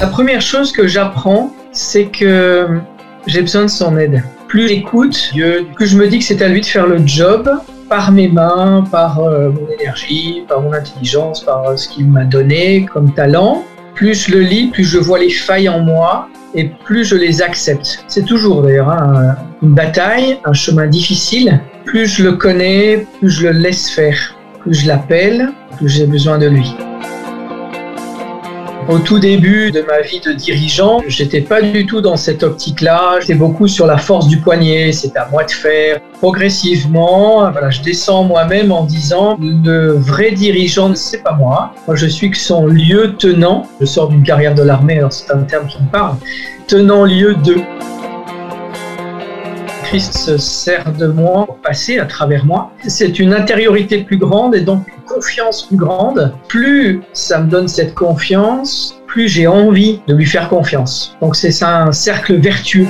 La première chose que j'apprends, c'est que j'ai besoin de son aide. Plus j'écoute plus je me dis que c'est à lui de faire le job par mes mains, par euh, mon énergie, par mon intelligence, par euh, ce qu'il m'a donné comme talent. Plus je le lis, plus je vois les failles en moi et plus je les accepte. C'est toujours d'ailleurs hein, une bataille, un chemin difficile. Plus je le connais, plus je le laisse faire. Plus je l'appelle, plus j'ai besoin de lui. Au tout début de ma vie de dirigeant, j'étais pas du tout dans cette optique-là. J'étais beaucoup sur la force du poignet, c'est à moi de faire. Progressivement, voilà, je descends moi-même en disant le vrai dirigeant, c'est pas moi. Moi, je suis que son lieu tenant. Je sors d'une carrière de l'armée, alors c'est un terme qui me parle. Tenant lieu de. Christ se sert de moi pour passer à travers moi. C'est une intériorité plus grande et donc confiance plus grande. Plus ça me donne cette confiance, plus j'ai envie de lui faire confiance. Donc c'est un cercle vertueux.